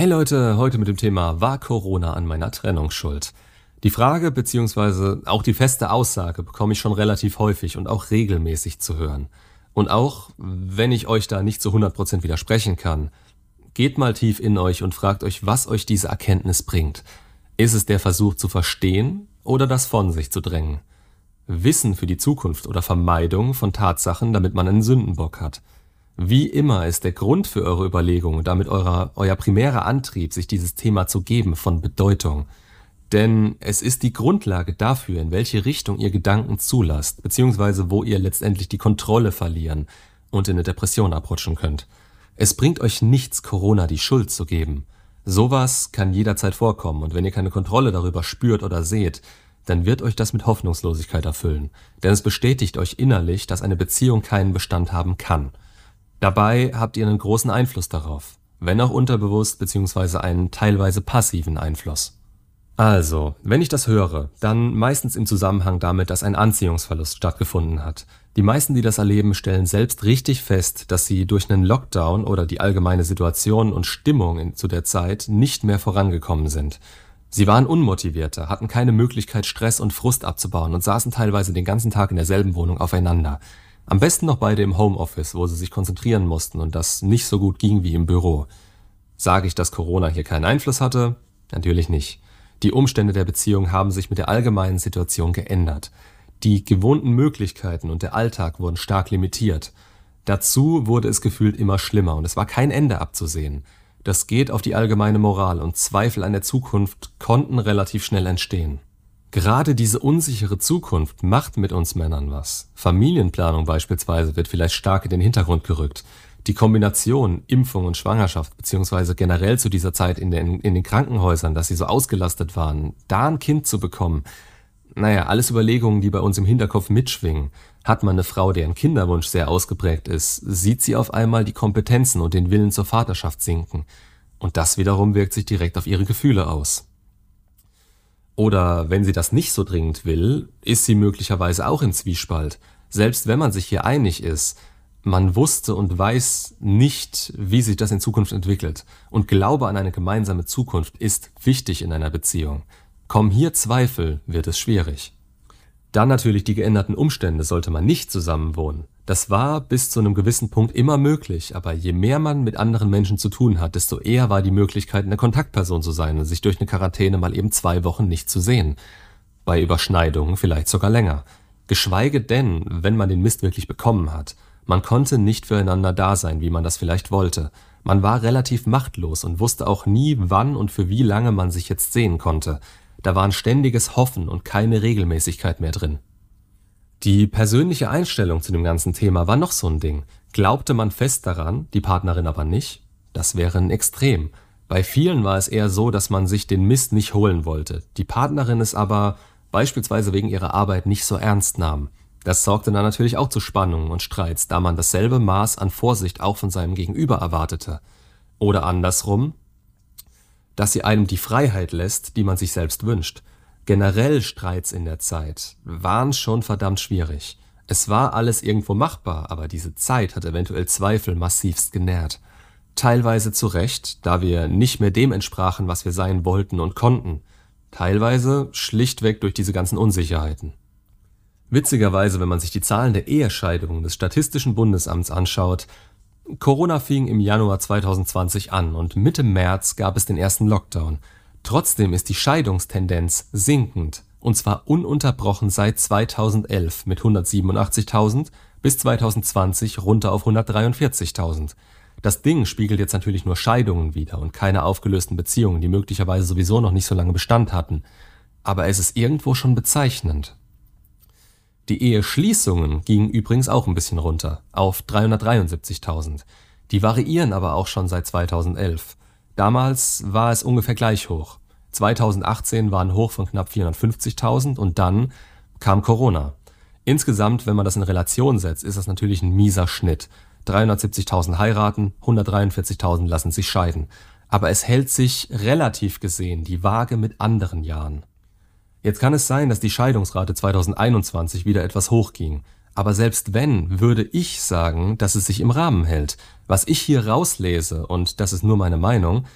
Hey Leute, heute mit dem Thema War Corona an meiner Trennung schuld? Die Frage bzw. auch die feste Aussage bekomme ich schon relativ häufig und auch regelmäßig zu hören. Und auch, wenn ich euch da nicht zu 100% widersprechen kann, geht mal tief in euch und fragt euch, was euch diese Erkenntnis bringt. Ist es der Versuch zu verstehen oder das von sich zu drängen? Wissen für die Zukunft oder Vermeidung von Tatsachen, damit man einen Sündenbock hat? Wie immer ist der Grund für eure Überlegungen, damit eurer, euer primärer Antrieb, sich dieses Thema zu geben, von Bedeutung. Denn es ist die Grundlage dafür, in welche Richtung ihr Gedanken zulasst, beziehungsweise wo ihr letztendlich die Kontrolle verlieren und in eine Depression abrutschen könnt. Es bringt euch nichts, Corona die Schuld zu geben. Sowas kann jederzeit vorkommen und wenn ihr keine Kontrolle darüber spürt oder seht, dann wird euch das mit Hoffnungslosigkeit erfüllen. Denn es bestätigt euch innerlich, dass eine Beziehung keinen Bestand haben kann. Dabei habt ihr einen großen Einfluss darauf, wenn auch unterbewusst bzw. einen teilweise passiven Einfluss. Also, wenn ich das höre, dann meistens im Zusammenhang damit, dass ein Anziehungsverlust stattgefunden hat. Die meisten, die das erleben, stellen selbst richtig fest, dass sie durch einen Lockdown oder die allgemeine Situation und Stimmung zu der Zeit nicht mehr vorangekommen sind. Sie waren unmotivierter, hatten keine Möglichkeit, Stress und Frust abzubauen und saßen teilweise den ganzen Tag in derselben Wohnung aufeinander. Am besten noch beide im Homeoffice, wo sie sich konzentrieren mussten und das nicht so gut ging wie im Büro. Sage ich, dass Corona hier keinen Einfluss hatte? Natürlich nicht. Die Umstände der Beziehung haben sich mit der allgemeinen Situation geändert. Die gewohnten Möglichkeiten und der Alltag wurden stark limitiert. Dazu wurde es gefühlt immer schlimmer und es war kein Ende abzusehen. Das geht auf die allgemeine Moral und Zweifel an der Zukunft konnten relativ schnell entstehen. Gerade diese unsichere Zukunft macht mit uns Männern was. Familienplanung beispielsweise wird vielleicht stark in den Hintergrund gerückt. Die Kombination Impfung und Schwangerschaft, beziehungsweise generell zu dieser Zeit in den, in den Krankenhäusern, dass sie so ausgelastet waren, da ein Kind zu bekommen, naja, alles Überlegungen, die bei uns im Hinterkopf mitschwingen. Hat man eine Frau, deren Kinderwunsch sehr ausgeprägt ist, sieht sie auf einmal die Kompetenzen und den Willen zur Vaterschaft sinken. Und das wiederum wirkt sich direkt auf ihre Gefühle aus. Oder wenn sie das nicht so dringend will, ist sie möglicherweise auch in Zwiespalt. Selbst wenn man sich hier einig ist, man wusste und weiß nicht, wie sich das in Zukunft entwickelt. Und Glaube an eine gemeinsame Zukunft ist wichtig in einer Beziehung. Kommen hier Zweifel, wird es schwierig. Dann natürlich die geänderten Umstände sollte man nicht zusammenwohnen. Das war bis zu einem gewissen Punkt immer möglich, aber je mehr man mit anderen Menschen zu tun hat, desto eher war die Möglichkeit, eine Kontaktperson zu sein und sich durch eine Quarantäne mal eben zwei Wochen nicht zu sehen. Bei Überschneidungen vielleicht sogar länger. Geschweige denn, wenn man den Mist wirklich bekommen hat. Man konnte nicht füreinander da sein, wie man das vielleicht wollte. Man war relativ machtlos und wusste auch nie, wann und für wie lange man sich jetzt sehen konnte. Da war ein ständiges Hoffen und keine Regelmäßigkeit mehr drin. Die persönliche Einstellung zu dem ganzen Thema war noch so ein Ding. Glaubte man fest daran, die Partnerin aber nicht? Das wäre ein Extrem. Bei vielen war es eher so, dass man sich den Mist nicht holen wollte, die Partnerin es aber beispielsweise wegen ihrer Arbeit nicht so ernst nahm. Das sorgte dann natürlich auch zu Spannungen und Streits, da man dasselbe Maß an Vorsicht auch von seinem Gegenüber erwartete. Oder andersrum, dass sie einem die Freiheit lässt, die man sich selbst wünscht. Generell Streits in der Zeit waren schon verdammt schwierig. Es war alles irgendwo machbar, aber diese Zeit hat eventuell Zweifel massivst genährt. Teilweise zu Recht, da wir nicht mehr dem entsprachen, was wir sein wollten und konnten. Teilweise schlichtweg durch diese ganzen Unsicherheiten. Witzigerweise, wenn man sich die Zahlen der Ehescheidungen des Statistischen Bundesamts anschaut, Corona fing im Januar 2020 an und Mitte März gab es den ersten Lockdown. Trotzdem ist die Scheidungstendenz sinkend, und zwar ununterbrochen seit 2011 mit 187.000 bis 2020 runter auf 143.000. Das Ding spiegelt jetzt natürlich nur Scheidungen wider und keine aufgelösten Beziehungen, die möglicherweise sowieso noch nicht so lange Bestand hatten. Aber es ist irgendwo schon bezeichnend. Die Eheschließungen gingen übrigens auch ein bisschen runter, auf 373.000. Die variieren aber auch schon seit 2011. Damals war es ungefähr gleich hoch. 2018 war ein Hoch von knapp 450.000 und dann kam Corona. Insgesamt, wenn man das in Relation setzt, ist das natürlich ein mieser Schnitt. 370.000 heiraten, 143.000 lassen sich scheiden. Aber es hält sich relativ gesehen die Waage mit anderen Jahren. Jetzt kann es sein, dass die Scheidungsrate 2021 wieder etwas hochging. Aber selbst wenn, würde ich sagen, dass es sich im Rahmen hält. Was ich hier rauslese, und das ist nur meine Meinung,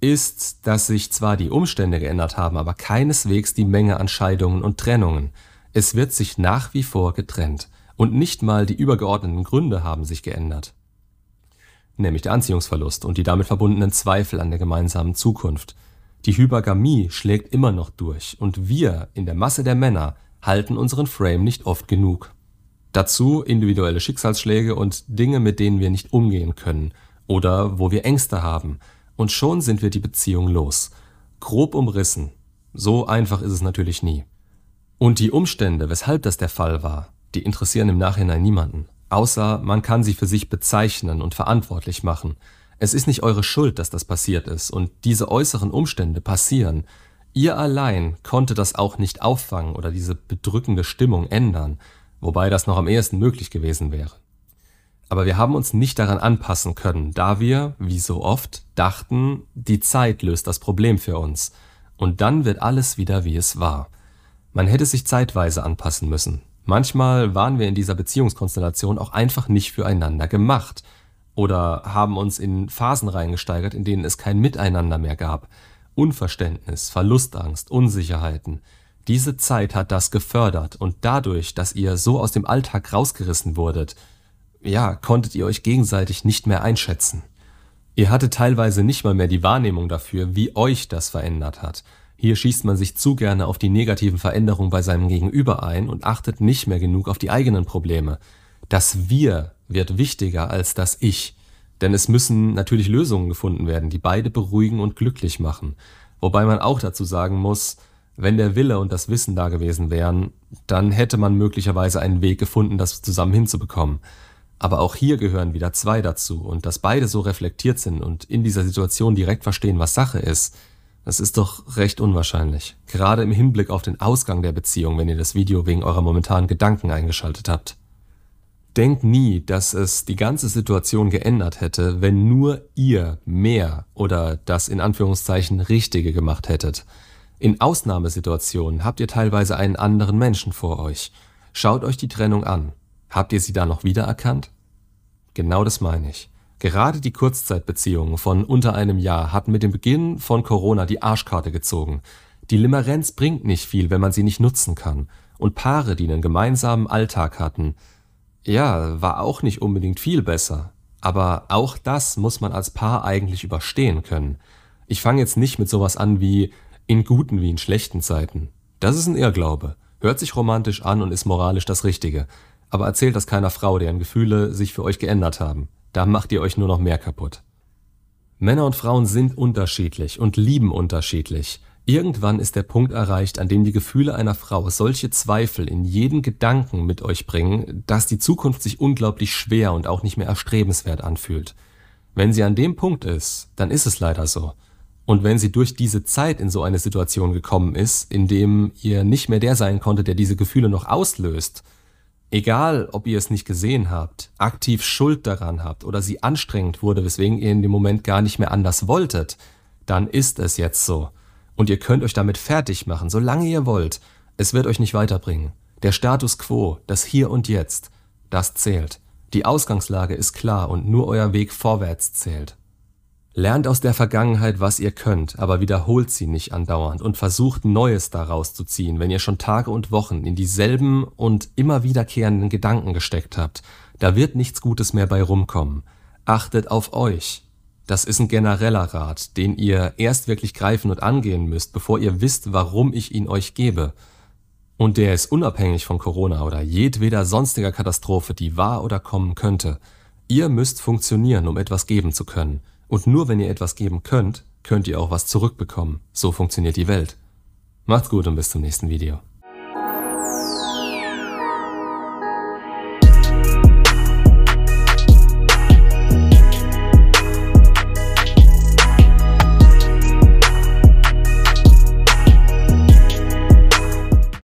ist, dass sich zwar die Umstände geändert haben, aber keineswegs die Menge an Scheidungen und Trennungen. Es wird sich nach wie vor getrennt. Und nicht mal die übergeordneten Gründe haben sich geändert. Nämlich der Anziehungsverlust und die damit verbundenen Zweifel an der gemeinsamen Zukunft. Die Hypergamie schlägt immer noch durch und wir in der Masse der Männer halten unseren Frame nicht oft genug. Dazu individuelle Schicksalsschläge und Dinge, mit denen wir nicht umgehen können oder wo wir Ängste haben, und schon sind wir die Beziehung los. Grob umrissen. So einfach ist es natürlich nie. Und die Umstände, weshalb das der Fall war, die interessieren im Nachhinein niemanden. Außer man kann sie für sich bezeichnen und verantwortlich machen. Es ist nicht eure Schuld, dass das passiert ist, und diese äußeren Umstände passieren. Ihr allein konnte das auch nicht auffangen oder diese bedrückende Stimmung ändern, wobei das noch am ehesten möglich gewesen wäre. Aber wir haben uns nicht daran anpassen können, da wir, wie so oft, dachten, die Zeit löst das Problem für uns. Und dann wird alles wieder wie es war. Man hätte sich zeitweise anpassen müssen. Manchmal waren wir in dieser Beziehungskonstellation auch einfach nicht füreinander gemacht oder haben uns in Phasen reingesteigert, in denen es kein Miteinander mehr gab. Unverständnis, Verlustangst, Unsicherheiten. Diese Zeit hat das gefördert und dadurch, dass ihr so aus dem Alltag rausgerissen wurdet, ja, konntet ihr euch gegenseitig nicht mehr einschätzen. Ihr hattet teilweise nicht mal mehr die Wahrnehmung dafür, wie euch das verändert hat. Hier schießt man sich zu gerne auf die negativen Veränderungen bei seinem Gegenüber ein und achtet nicht mehr genug auf die eigenen Probleme. Das Wir wird wichtiger als das Ich. Denn es müssen natürlich Lösungen gefunden werden, die beide beruhigen und glücklich machen. Wobei man auch dazu sagen muss, wenn der Wille und das Wissen da gewesen wären, dann hätte man möglicherweise einen Weg gefunden, das zusammen hinzubekommen. Aber auch hier gehören wieder zwei dazu und dass beide so reflektiert sind und in dieser Situation direkt verstehen, was Sache ist, das ist doch recht unwahrscheinlich. Gerade im Hinblick auf den Ausgang der Beziehung, wenn ihr das Video wegen eurer momentanen Gedanken eingeschaltet habt. Denkt nie, dass es die ganze Situation geändert hätte, wenn nur ihr mehr oder das in Anführungszeichen Richtige gemacht hättet. In Ausnahmesituationen habt ihr teilweise einen anderen Menschen vor euch. Schaut euch die Trennung an. Habt ihr sie da noch wiedererkannt? Genau das meine ich. Gerade die Kurzzeitbeziehungen von unter einem Jahr hatten mit dem Beginn von Corona die Arschkarte gezogen. Die Limerenz bringt nicht viel, wenn man sie nicht nutzen kann. Und Paare, die einen gemeinsamen Alltag hatten, ja, war auch nicht unbedingt viel besser. Aber auch das muss man als Paar eigentlich überstehen können. Ich fange jetzt nicht mit sowas an wie in guten wie in schlechten Zeiten. Das ist ein Irrglaube. Hört sich romantisch an und ist moralisch das Richtige. Aber erzählt das keiner Frau, deren Gefühle sich für euch geändert haben. Da macht ihr euch nur noch mehr kaputt. Männer und Frauen sind unterschiedlich und lieben unterschiedlich. Irgendwann ist der Punkt erreicht, an dem die Gefühle einer Frau solche Zweifel in jeden Gedanken mit euch bringen, dass die Zukunft sich unglaublich schwer und auch nicht mehr erstrebenswert anfühlt. Wenn sie an dem Punkt ist, dann ist es leider so. Und wenn sie durch diese Zeit in so eine Situation gekommen ist, in dem ihr nicht mehr der sein konnte, der diese Gefühle noch auslöst, Egal, ob ihr es nicht gesehen habt, aktiv Schuld daran habt oder sie anstrengend wurde, weswegen ihr in dem Moment gar nicht mehr anders wolltet, dann ist es jetzt so. Und ihr könnt euch damit fertig machen, solange ihr wollt. Es wird euch nicht weiterbringen. Der Status quo, das Hier und Jetzt, das zählt. Die Ausgangslage ist klar und nur euer Weg vorwärts zählt. Lernt aus der Vergangenheit, was ihr könnt, aber wiederholt sie nicht andauernd und versucht Neues daraus zu ziehen, wenn ihr schon Tage und Wochen in dieselben und immer wiederkehrenden Gedanken gesteckt habt. Da wird nichts Gutes mehr bei rumkommen. Achtet auf euch. Das ist ein genereller Rat, den ihr erst wirklich greifen und angehen müsst, bevor ihr wisst, warum ich ihn euch gebe. Und der ist unabhängig von Corona oder jedweder sonstiger Katastrophe, die war oder kommen könnte. Ihr müsst funktionieren, um etwas geben zu können. Und nur wenn ihr etwas geben könnt, könnt ihr auch was zurückbekommen. So funktioniert die Welt. Macht's gut und bis zum nächsten Video.